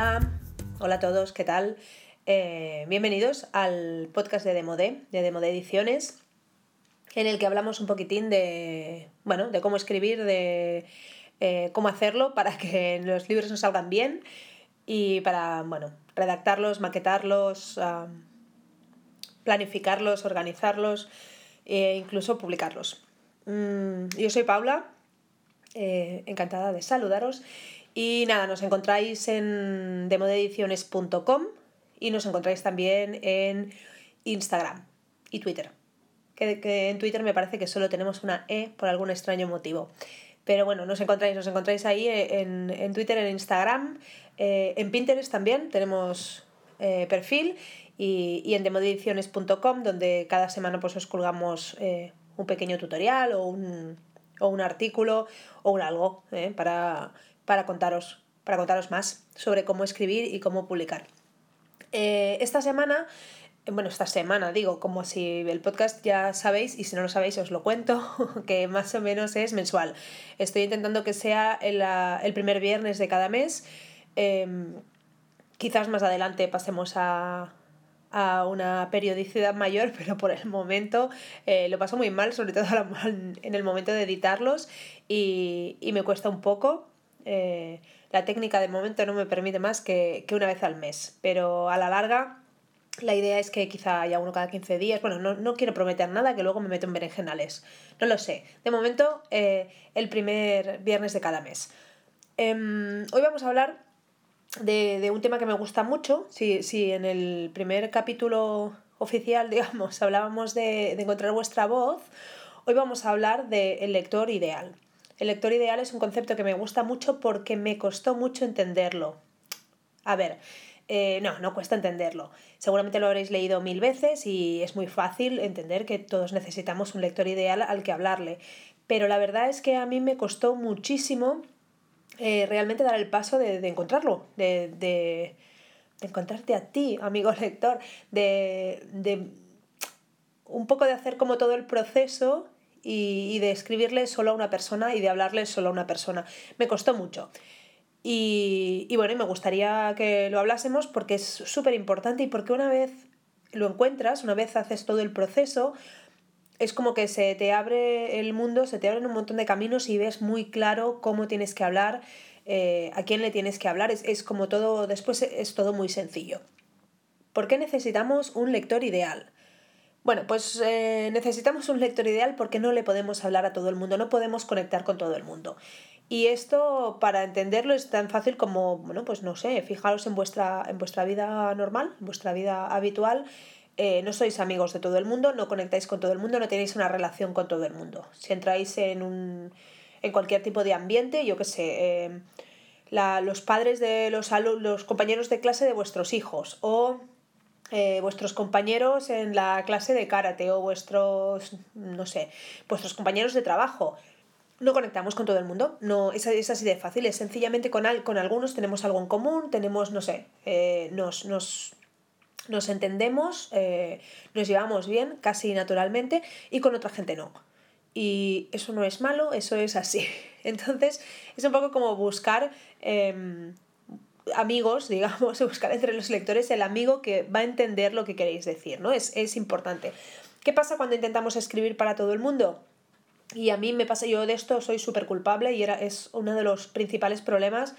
Hola, hola a todos, ¿qué tal? Eh, bienvenidos al podcast de Demode, de Demode Ediciones, en el que hablamos un poquitín de, bueno, de cómo escribir, de eh, cómo hacerlo para que los libros nos salgan bien y para, bueno, redactarlos, maquetarlos, planificarlos, organizarlos e incluso publicarlos. Mm, yo soy Paula, eh, encantada de saludaros y nada, nos encontráis en demodeediciones.com y nos encontráis también en Instagram y Twitter. Que, en Twitter me parece que solo tenemos una E por algún extraño motivo. Pero bueno, nos encontráis, nos encontráis ahí en, Twitter, en Instagram, eh, en Pinterest también tenemos eh, perfil y, en demodeediciones.com donde cada semana pues os colgamos eh, un pequeño tutorial o un, o un artículo o un algo para para contaros, para contaros más sobre cómo escribir y cómo publicar. Eh, esta semana, bueno, esta semana digo, como si el podcast ya sabéis, y si no lo sabéis os lo cuento, que más o menos es mensual. Estoy intentando que sea el, primer viernes de cada mes. Em, quizás más adelante pasemos a, una periodicidad mayor, pero por el momento eh, lo paso muy mal, sobre todo en el momento de editarlos y, y me cuesta un poco. Eh, la técnica de momento no me permite más que, una vez al mes, pero a la larga la idea es que quizá haya uno cada 15 días. Bueno, no, quiero prometer nada, que luego me meto en berenjenales. No lo sé. De momento, eh, el primer viernes de cada mes. Em, hoy vamos a hablar de, un tema que me gusta mucho. Si, en el primer capítulo oficial, digamos, hablábamos de, de encontrar vuestra voz, hoy vamos a hablar del lector ideal. El lector ideal es un concepto que me gusta mucho porque me costó mucho entenderlo. A ver, eh, no, no cuesta entenderlo. Seguramente lo habréis leído mil veces y es muy fácil entender que todos necesitamos un lector ideal al que hablarle. Pero la verdad es que a mí me costó muchísimo eh, realmente dar el paso de, encontrarlo, de, de, encontrarte a ti, amigo lector, de, de un poco de hacer como todo el proceso y, de escribirle solo a una persona y de hablarle solo a una persona. Me costó mucho. Y, y bueno, me gustaría que lo hablásemos porque es súper importante y porque una vez lo encuentras, una vez haces todo el proceso, es como que se te abre el mundo, se te abren un montón de caminos y ves muy claro cómo tienes que hablar, eh, a quién le tienes que hablar. Es, es como todo, después es todo muy sencillo. ¿Por qué necesitamos un lector ideal? Bueno, pues eh, necesitamos un lector ideal porque no le podemos hablar a todo el mundo, no podemos conectar con todo el mundo. Y esto, para entenderlo, es tan fácil como, bueno, pues no sé, fijaros en vuestra, en vuestra vida normal, en vuestra vida habitual. Eh, no sois amigos de todo el mundo, no conectáis con todo el mundo, no tenéis una relación con todo el mundo. Si entráis en, un, en cualquier tipo de ambiente, yo qué sé, eh, los padres de los, los compañeros de clase de vuestros hijos o eh, vuestros compañeros en la clase de karate o vuestros, no sé, vuestros compañeros de trabajo. No conectamos con todo el mundo, no, es, es así de fácil, es sencillamente con, con algunos tenemos algo en común, tenemos, no sé, eh, nos, nos, nos, entendemos, eh, nos llevamos bien, casi naturalmente, y con otra gente no. Y eso no es malo, eso es así. Entonces, es un poco como buscar em, amigos, digamos, buscar entre los lectores el amigo que va a entender lo que queréis decir, ¿no? Es, es importante. ¿Qué pasa cuando intentamos escribir para todo el mundo? Y a mí me pasa, yo de esto soy súper culpable y era, es uno de los principales problemas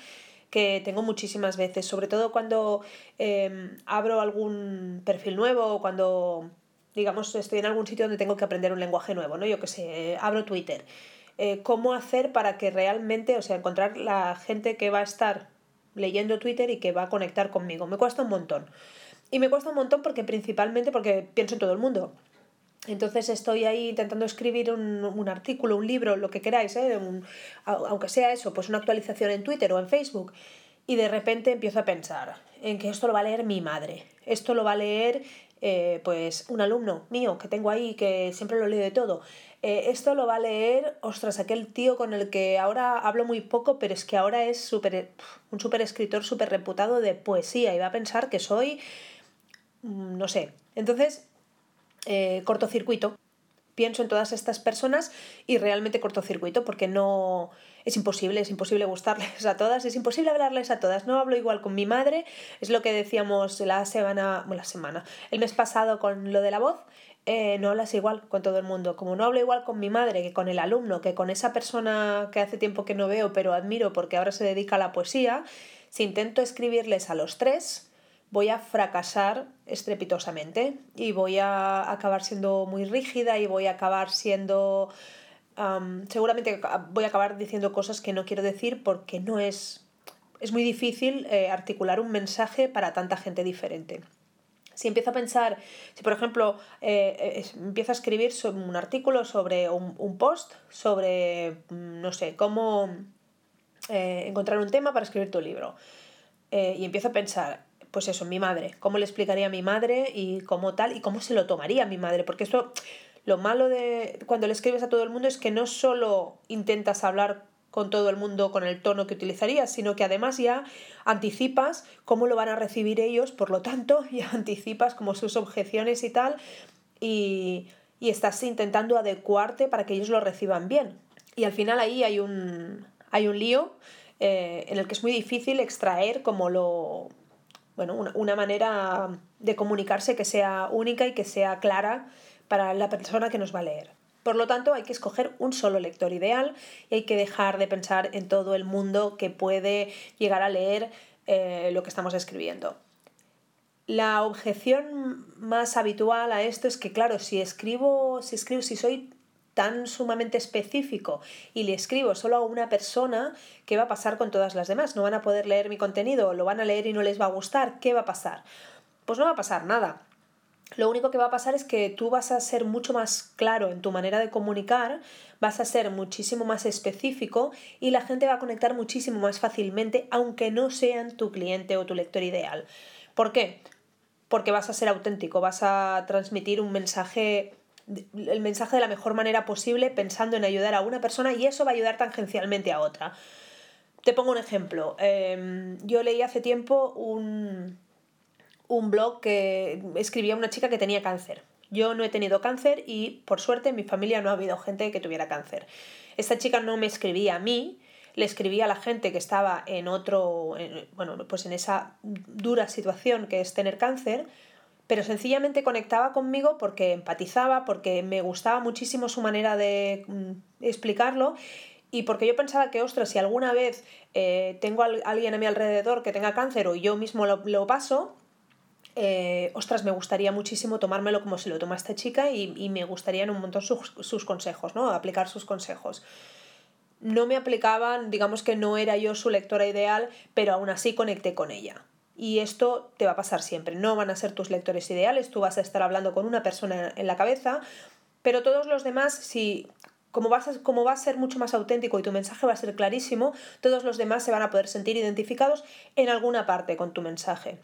que tengo muchísimas veces, sobre todo cuando em, abro algún perfil nuevo o cuando, digamos, estoy en algún sitio donde tengo que aprender un lenguaje nuevo, ¿no? Yo que sé, abro Twitter. Eh, ¿Cómo hacer para que realmente, o sea, encontrar la gente que va a estar leyendo Twitter y que va a conectar conmigo. Me cuesta un montón. Y me cuesta un montón porque principalmente porque pienso en todo el mundo. Entonces estoy ahí intentando escribir un, un artículo, un libro, lo que queráis, ¿eh? aunque sea eso, pues una actualización en Twitter o en Facebook. Y de repente empiezo a pensar en que esto lo va a leer mi madre, esto lo va a leer eh, pues un alumno mío que tengo ahí que siempre lo lee de todo. Eh, esto lo va a leer, ostras, aquel tío con el que ahora hablo muy poco, pero es que ahora es super, un súper escritor súper reputado de poesía y va a pensar que soy, mm, no sé. Entonces, eh, cortocircuito. Pienso en todas estas personas y realmente cortocircuito porque no es imposible, es imposible gustarles a todas, es imposible hablarles a todas. No hablo igual con mi madre, es lo que decíamos la semana, bueno, la semana, el mes pasado con lo de la voz. Eh, no hablas igual con todo el mundo. Como no hablo igual con mi madre que con el alumno, que con esa persona que hace tiempo que no veo pero admiro porque ahora se dedica a la poesía, si intento escribirles a los tres, voy a fracasar estrepitosamente y voy a acabar siendo muy rígida y voy a acabar siendo... seguramente voy a acabar diciendo cosas que no quiero decir porque no es... Es muy difícil eh, articular un mensaje para tanta gente diferente. Si empiezo a pensar, si por ejemplo eh, empiezo a escribir un artículo sobre un, post, sobre, mm, no sé, cómo eh, encontrar un tema para escribir tu libro, y empiezo a pensar, pues eso, mi madre, cómo le explicaría a mi madre y cómo tal, y cómo se lo tomaría mi madre, porque esto, lo malo de cuando le escribes a todo el mundo es que no solo intentas hablar con todo el mundo con el tono que utilizarías, sino que además ya anticipas cómo lo van a recibir ellos, por lo tanto, ya anticipas como sus objeciones y tal, y, y estás intentando adecuarte para que ellos lo reciban bien. Y al final ahí hay un, hay un lío eh, en el que es muy difícil extraer como lo, bueno, una, manera de comunicarse que sea única y que sea clara para la persona que nos va a leer. Por lo tanto, hay que escoger un solo lector ideal y hay que dejar de pensar en todo el mundo que puede llegar a leer eh, lo que estamos escribiendo. La objeción más habitual a esto es que, claro, si escribo, si escribo, si soy tan sumamente específico y le escribo solo a una persona, ¿qué va a pasar con todas las demás? ¿No van a poder leer mi contenido? ¿Lo van a leer y no les va a gustar? ¿Qué va a pasar? Pues no va a pasar nada. Lo único que va a pasar es que tú vas a ser mucho más claro en tu manera de comunicar, vas a ser muchísimo más específico y la gente va a conectar muchísimo más fácilmente, aunque no sean tu cliente o tu lector ideal. ¿Por qué? Porque vas a ser auténtico, vas a transmitir un mensaje el mensaje de la mejor manera posible pensando en ayudar a una persona y eso va a ayudar tangencialmente a otra. Te pongo un ejemplo. Em, yo leí hace tiempo un, un blog que escribía una chica que tenía cáncer. Yo no he tenido cáncer y por suerte en mi familia no ha habido gente que tuviera cáncer. Esta chica no me escribía a mí, le escribía a la gente que estaba en otro, bueno, pues en esa dura situación que es tener cáncer pero sencillamente conectaba conmigo porque empatizaba, porque me gustaba muchísimo su manera de mm, explicarlo y porque yo pensaba que, ostras, si alguna vez eh, tengo alguien a mi alrededor que tenga cáncer o yo mismo lo, paso, eh, ostras, me gustaría muchísimo tomármelo como se lo toma esta chica y, me gustarían un montón sus, sus, consejos, ¿no? Aplicar sus consejos. No me aplicaban, digamos que no era yo su lectora ideal, pero aún así conecté con ella. Y esto te va a pasar siempre. No van a ser tus lectores ideales, tú vas a estar hablando con una persona en la cabeza, pero todos los demás, si como vas a, como va a ser mucho más auténtico y tu mensaje va a ser clarísimo, todos los demás se van a poder sentir identificados en alguna parte con tu mensaje.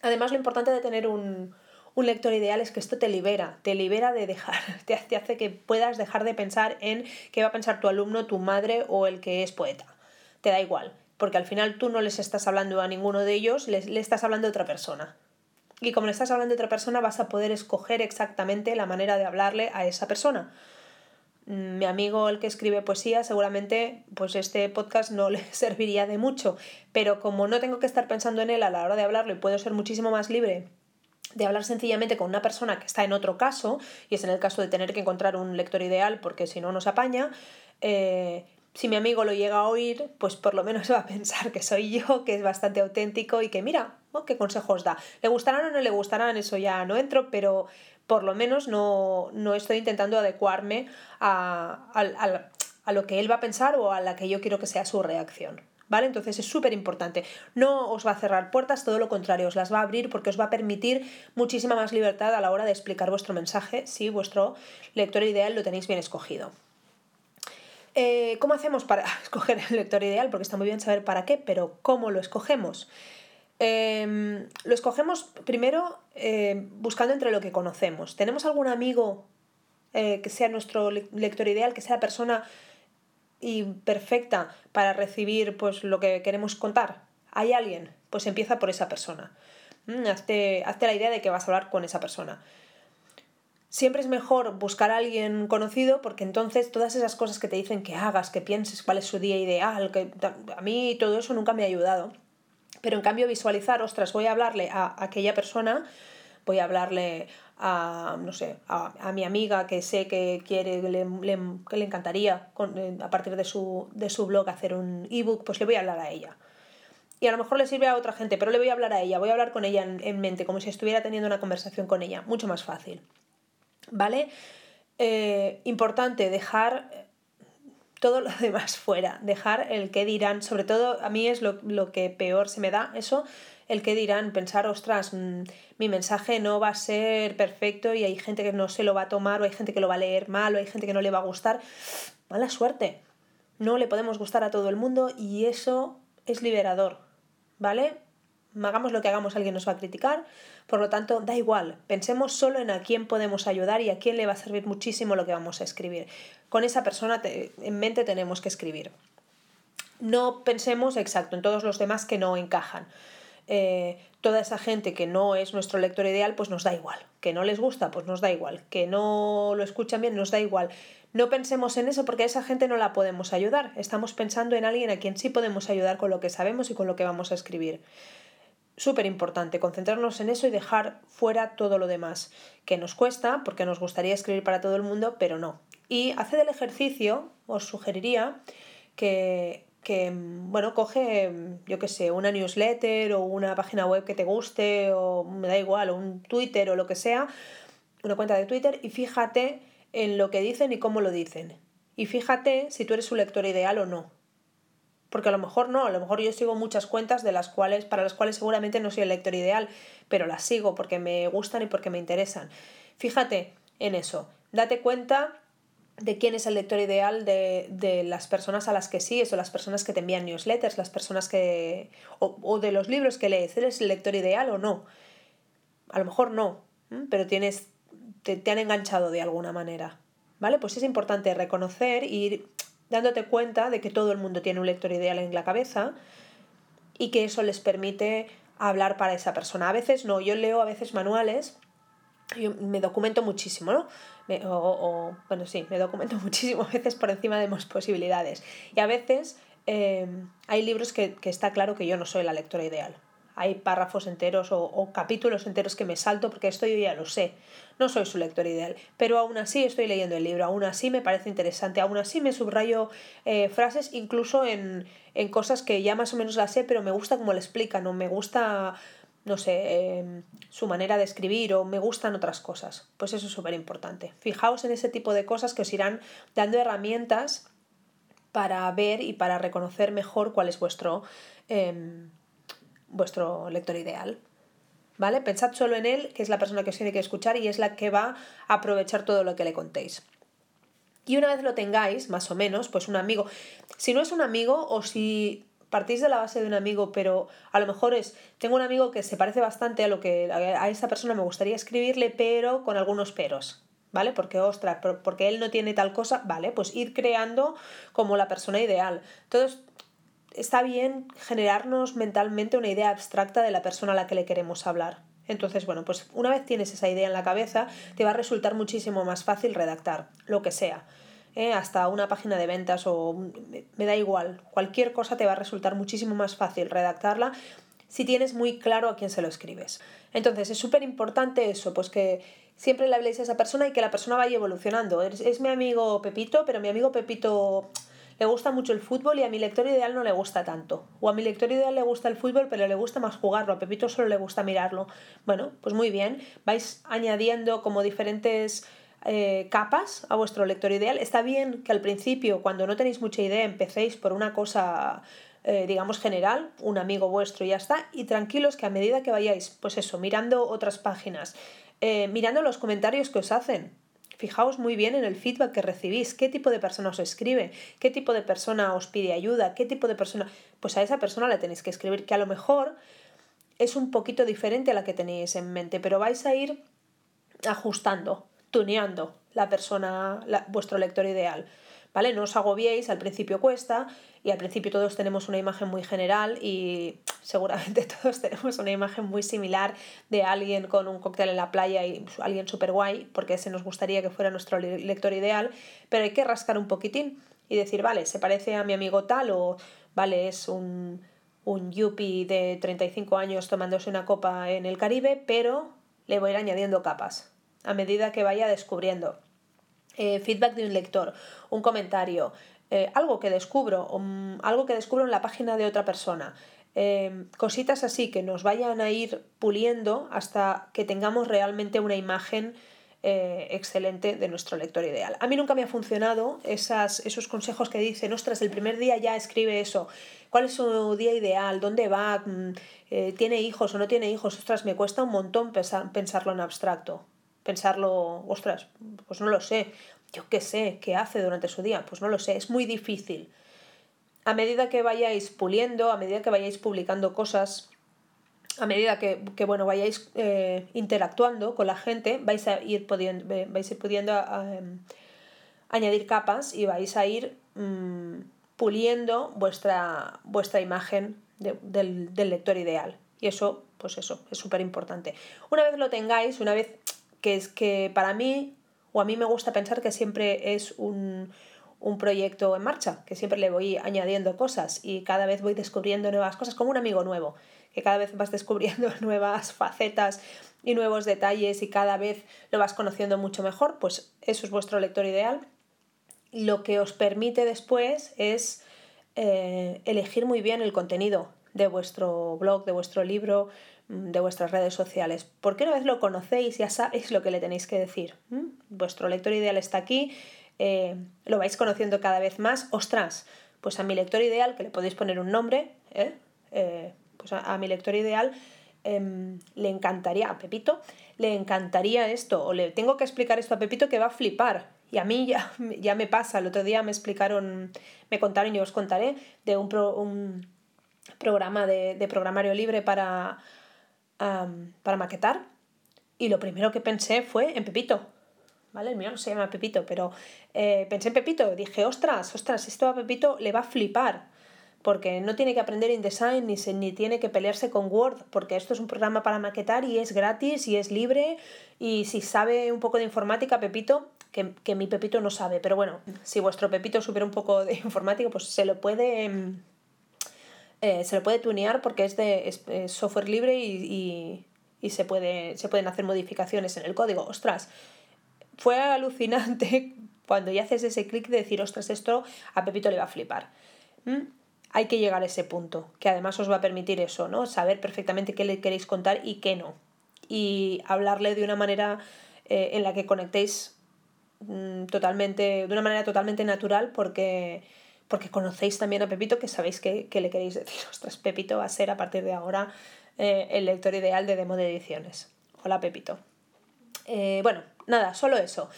Además, lo importante de tener un, un lector ideal es que esto te libera, te libera de dejar, te hace que puedas dejar de pensar en qué va a pensar tu alumno, tu madre o el que es poeta. Te da igual porque al final tú no les estás hablando a ninguno de ellos, le estás hablando a otra persona. Y como le estás hablando a otra persona, vas a poder escoger exactamente la manera de hablarle a esa persona. Mm, mi amigo, el que escribe poesía, seguramente pues este podcast no le serviría de mucho, pero como no tengo que estar pensando en él a la hora de hablarlo y puedo ser muchísimo más libre de hablar sencillamente con una persona que está en otro caso, y es en el caso de tener que encontrar un lector ideal porque si no nos apaña, eh, si mi amigo lo llega a oír, pues por lo menos va a pensar que soy yo, que es bastante auténtico y que mira, qué consejos da. ¿Le gustarán o no le gustarán? Eso ya no entro, pero por lo menos no, estoy intentando adecuarme a, a, lo que él va a pensar o a la que yo quiero que sea su reacción. ¿Vale? Entonces es súper importante. No os va a cerrar puertas, todo lo contrario, os las va a abrir porque os va a permitir muchísima más libertad a la hora de explicar vuestro mensaje si vuestro lector ideal lo tenéis bien escogido. Eh, ¿Cómo hacemos para escoger el lector ideal? Porque está muy bien saber para qué, pero ¿cómo lo escogemos? Em, lo escogemos primero eh, buscando entre lo que conocemos. ¿Tenemos algún amigo eh, que sea nuestro lector ideal, que sea la persona y perfecta para recibir pues, lo que queremos contar? ¿Hay alguien? Pues empieza por esa persona. Mm, hazte, hazte la idea de que vas a hablar con esa persona. Siempre es mejor buscar a alguien conocido porque entonces todas esas cosas que te dicen que hagas, que pienses cuál es su día ideal, que a mí todo eso nunca me ha ayudado. Pero en cambio visualizar, ostras, voy a hablarle a aquella persona, voy a hablarle a, no sé, a, mi amiga que sé que quiere, le, que le encantaría eh, a partir de su, de su blog hacer un ebook, pues le voy a hablar a ella. Y a lo mejor le sirve a otra gente, pero le voy a hablar a ella, voy a hablar con ella en mente, como si estuviera teniendo una conversación con ella, mucho más fácil. ¿Vale? Eh, importante dejar todo lo demás fuera, dejar el que dirán, sobre todo a mí es lo, lo que peor se me da eso, el que dirán, pensar, ostras, mm, mi mensaje no va a ser perfecto y hay gente que no se lo va a tomar o hay gente que lo va a leer mal o hay gente que no le va a gustar. Mala suerte. No le podemos gustar a todo el mundo y eso es liberador, ¿vale? Hagamos lo que hagamos, alguien nos va a criticar, por lo tanto, da igual, pensemos solo en a quién podemos ayudar y a quién le va a servir muchísimo lo que vamos a escribir. Con esa persona en mente tenemos que escribir. No pensemos, exacto, en todos los demás que no encajan. Eh, toda esa gente que no es nuestro lector ideal, pues nos da igual. Que no les gusta, pues nos da igual. Que no lo escuchan bien, nos da igual. No pensemos en eso porque a esa gente no la podemos ayudar. Estamos pensando en alguien a quien sí podemos ayudar con lo que sabemos y con lo que vamos a escribir. Súper importante, concentrarnos en eso y dejar fuera todo lo demás, que nos cuesta porque nos gustaría escribir para todo el mundo, pero no. Y haced el ejercicio, os sugeriría que que, bueno, coge, yo qué sé, una newsletter o una página web que te guste o me da igual, o un Twitter o lo que sea, una cuenta de Twitter y fíjate en lo que dicen y cómo lo dicen. Y fíjate si tú eres su lector ideal o no. Porque a lo mejor no, a lo mejor yo sigo muchas cuentas de las cuales, para las cuales seguramente no soy el lector ideal, pero las sigo porque me gustan y porque me interesan. Fíjate en eso. Date cuenta de quién es el lector ideal de, las personas a las que sigues o las personas que te envían newsletters, las personas que... o, de los libros que lees, ¿eres el lector ideal o no? A lo mejor no, pero tienes, te, te han enganchado de alguna manera, ¿vale? Pues es importante reconocer y ir dándote cuenta de que todo el mundo tiene un lector ideal en la cabeza y que eso les permite hablar para esa persona. A veces no, yo leo a veces manuales, yo me documento muchísimo, ¿no? o, bueno, sí, me documento muchísimo a veces por encima de mis posibilidades. Y a veces em, hay libros que, que, está claro que yo no soy la lectora ideal. Hay párrafos enteros o, capítulos enteros que me salto porque esto yo ya lo sé. No soy su lector ideal. Pero aún así estoy leyendo el libro, aún así me parece interesante, aún así me subrayo eh, frases incluso en, en cosas que ya más o menos las sé, pero me gusta cómo le explican o me gusta no sé, em, su manera de escribir o me gustan otras cosas. Pues eso es súper importante. Fijaos en ese tipo de cosas que os irán dando herramientas para ver y para reconocer mejor cuál es vuestro, em, vuestro lector ideal. ¿Vale? Pensad solo en él, que es la persona que os tiene que escuchar y es la que va a aprovechar todo lo que le contéis. Y una vez lo tengáis, más o menos, pues un amigo, si no es un amigo o si partís de la base de un amigo, pero a lo mejor es, tengo un amigo que se parece bastante a lo que a esa persona me gustaría escribirle, pero con algunos peros, ¿vale? Porque, ostras, porque él no tiene tal cosa, vale, pues ir creando como la persona ideal. Entonces, está bien generarnos mentalmente una idea abstracta de la persona a la que le queremos hablar. Entonces, bueno, pues una vez tienes esa idea en la cabeza, te va a resultar muchísimo más fácil redactar, lo que sea. ¿eh? hasta una página de ventas o me da igual, cualquier cosa te va a resultar muchísimo más fácil redactarla si tienes muy claro a quién se lo escribes. Entonces es súper importante eso, pues que siempre le habléis a esa persona y que la persona vaya evolucionando. Es, es, mi amigo Pepito, pero mi amigo Pepito le gusta mucho el fútbol y a mi lector ideal no le gusta tanto. O a mi lector ideal le gusta el fútbol, pero le gusta más jugarlo. A Pepito solo le gusta mirarlo. Bueno, pues muy bien. Vais añadiendo como diferentes eh, capas a vuestro lector ideal. Está bien que al principio, cuando no tenéis mucha idea, empecéis por una cosa, eh, digamos, general, un amigo vuestro y ya está, y tranquilos que a medida que vayáis, pues eso, mirando otras páginas, eh, mirando los comentarios que os hacen, Fijaos muy bien en el feedback que recibís, qué tipo de persona os escribe, qué tipo de persona os pide ayuda, qué tipo de persona... Pues a esa persona le tenéis que escribir, que a lo mejor es un poquito diferente a la que tenéis en mente, pero vais a ir ajustando tuneando la persona, vuestro lector ideal. ¿Vale? No os agobiéis, al principio cuesta y al principio todos tenemos una imagen muy general y seguramente todos tenemos una imagen muy similar de alguien con un cóctel en la playa y alguien súper guay, porque ese nos gustaría que fuera nuestro lector ideal, pero hay que rascar un poquitín y decir, vale, se parece a mi amigo tal o, vale, es un, un yuppie de 35 años tomándose una copa en el Caribe, pero le voy a ir añadiendo capas a medida que vaya descubriendo. Eh, feedback de un lector, un comentario, eh, algo que descubro, algo que descubro en la página de otra persona. Eh, cositas así que nos vayan a ir puliendo hasta que tengamos realmente una imagen excelente de nuestro lector ideal. A mí nunca me ha funcionado esas, esos consejos que dicen, ostras, el primer día ya escribe eso, cuál es su día ideal, dónde va, mm, tiene hijos o no tiene hijos, ostras, me cuesta un montón pensarlo en abstracto pensarlo, ostras, pues no lo sé, yo qué sé, qué hace durante su día, pues no lo sé, es muy difícil. A medida que vayáis puliendo, a medida que vayáis publicando cosas, a medida que, bueno, vayáis eh, interactuando con la gente, vais a ir pudiendo, vais a ir pudiendo em, añadir capas y vais a ir mm, puliendo vuestra, vuestra imagen del, del lector ideal. Y eso, pues eso, es súper importante. Una vez lo tengáis, una vez que es que para mí, o a mí me gusta pensar que siempre es un, proyecto en marcha, que siempre le voy añadiendo cosas y cada vez voy descubriendo nuevas cosas, como un amigo nuevo, que cada vez vas descubriendo nuevas facetas y nuevos detalles y cada vez lo vas conociendo mucho mejor, pues eso es vuestro lector ideal. Lo que os permite después es eh, elegir muy bien el contenido de vuestro blog, de vuestro libro, Mm, de vuestras redes sociales. Porque una vez lo conocéis, ya sabéis lo que le tenéis que decir. Vuestro lector ideal está aquí, eh, lo vais conociendo cada vez más. Ostras, pues a mi lector ideal, que le podéis poner un nombre, ¿eh? Eh, pues a, mi lector ideal em, le encantaría, a Pepito, le encantaría esto, o le tengo que explicar esto a Pepito que va a flipar. Y a mí ya, ya me pasa, el otro día me explicaron, me contaron y os contaré de un, un programa de, de programario libre para para maquetar y lo primero que pensé fue en Pepito. ¿Vale? El mío no se llama Pepito, pero eh, pensé en Pepito. Dije, ostras, ostras, esto a Pepito le va a flipar. Porque no tiene que aprender InDesign ni, se, ni tiene que pelearse con Word, porque esto es un programa para maquetar y es gratis y es libre. Y si sabe un poco de informática, Pepito, que, que mi Pepito no sabe, pero bueno, si vuestro Pepito supiera un poco de informática, pues se lo puede mm, eh, se lo puede tunear porque es de software libre y, se, puede, se pueden hacer modificaciones en el código. Ostras, fue alucinante cuando ya haces ese clic de decir, ostras, esto a Pepito le va a flipar. ¿Mm? Hay que llegar a ese punto, que además os va a permitir eso, ¿no? Saber perfectamente qué le queréis contar y qué no. Y hablarle de una manera eh, en la que conectéis mm, totalmente, de una manera totalmente natural, porque porque conocéis también a Pepito, que sabéis que, le queréis decir, ostras, Pepito va a ser a partir de ahora eh, el lector ideal de demo de ediciones. Hola Pepito. Eh, bueno, nada, solo eso.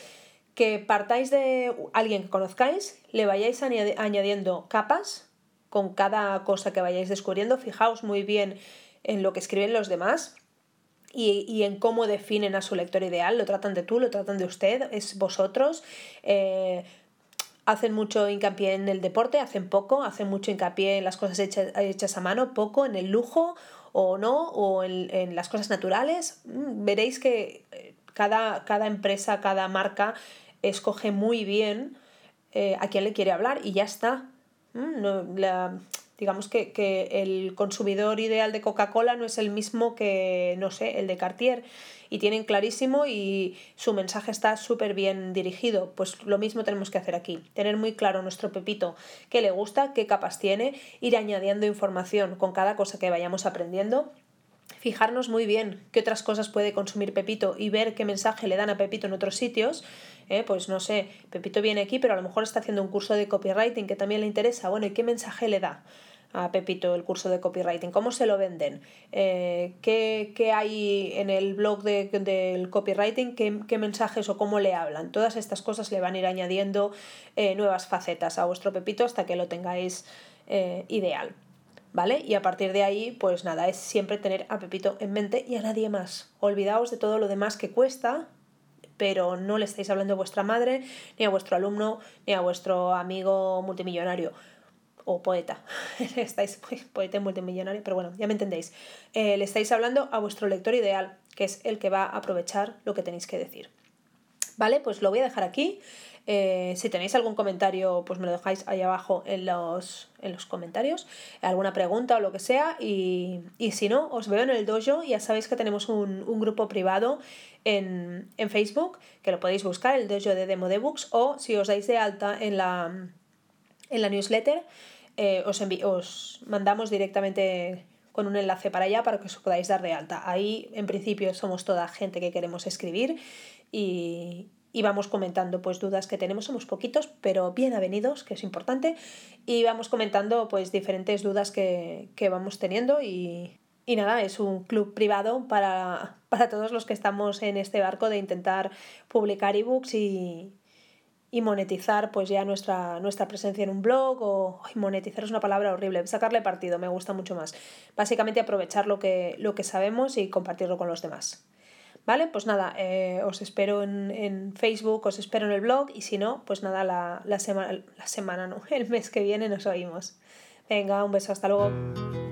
Que partáis de alguien que conozcáis, le vayáis añadiendo capas con cada cosa que vayáis descubriendo. Fijaos muy bien en lo que escriben los demás y, en cómo definen a su lector ideal. Lo tratan de tú, lo tratan de usted, es vosotros. Eh, hacen mucho hincapié en el deporte, hacen poco, hacen mucho hincapié en las cosas hechas, a mano, poco en el lujo o no, o en, las cosas naturales. Mm, veréis que eh, cada, cada empresa, cada marca escoge muy bien eh, a quién le quiere hablar y ya está. Mm, la, digamos que, que, el consumidor ideal de Coca-Cola no es el mismo que, no sé, el de Cartier. Y tienen clarísimo y su mensaje está súper bien dirigido. Pues lo mismo tenemos que hacer aquí. Tener muy claro nuestro pepito, qué le gusta, qué capas tiene, ir añadiendo información con cada cosa que vayamos aprendiendo fijarnos muy bien qué otras cosas puede consumir Pepito y ver qué mensaje le dan a Pepito en otros sitios. ¿Eh? Pues no sé, Pepito viene aquí, pero a lo mejor está haciendo un curso de copywriting que también le interesa. Bueno, ¿y qué mensaje le da? a Pepito el curso de copywriting? ¿Cómo se lo venden? Eh, ¿qué, hay en el blog de, del copywriting? ¿Qué, mensajes o cómo le hablan? Todas estas cosas le van a ir añadiendo eh, nuevas facetas a vuestro Pepito hasta que lo tengáis ideal. ¿vale? Y a partir de ahí, pues nada, es siempre tener a Pepito en mente y a nadie más. Olvidaos de todo lo demás que cuesta, pero no le estáis hablando a vuestra madre, ni a vuestro alumno, ni a vuestro amigo multimillonario o poeta. estáis poeta multimillonario, pero bueno, ya me entendéis. Eh, le estáis hablando a vuestro lector ideal, que es el que va a aprovechar lo que tenéis que decir. Vale, pues lo voy a dejar aquí. Eh, si tenéis algún comentario, pues me lo dejáis ahí abajo en los, en los comentarios, alguna pregunta o lo que sea. Y, si no, os veo en el dojo. Ya sabéis que tenemos un, grupo privado en, Facebook, que lo podéis buscar, el dojo de Demo de Books, o si os dais de alta en la, en la newsletter, eh, os, os mandamos directamente con un enlace para allá para que os podáis dar de alta. Ahí, en principio, somos toda gente que queremos escribir y, y vamos comentando pues dudas que tenemos, somos poquitos, pero bien avenidos, que es importante, y vamos comentando pues diferentes dudas que, vamos teniendo y, nada, es un club privado para, todos los que estamos en este barco de intentar publicar ebooks y, y monetizar pues ya nuestra, nuestra presencia en un blog o monetizar es una palabra horrible, sacarle partido, me gusta mucho más. Básicamente aprovechar lo que, lo que sabemos y compartirlo con los demás. ¿Vale? Pues nada, eh, os espero en, Facebook, os espero en el blog y si no, pues nada, la, la semana, la semana no, el mes que viene nos oímos. Venga, un beso, hasta luego.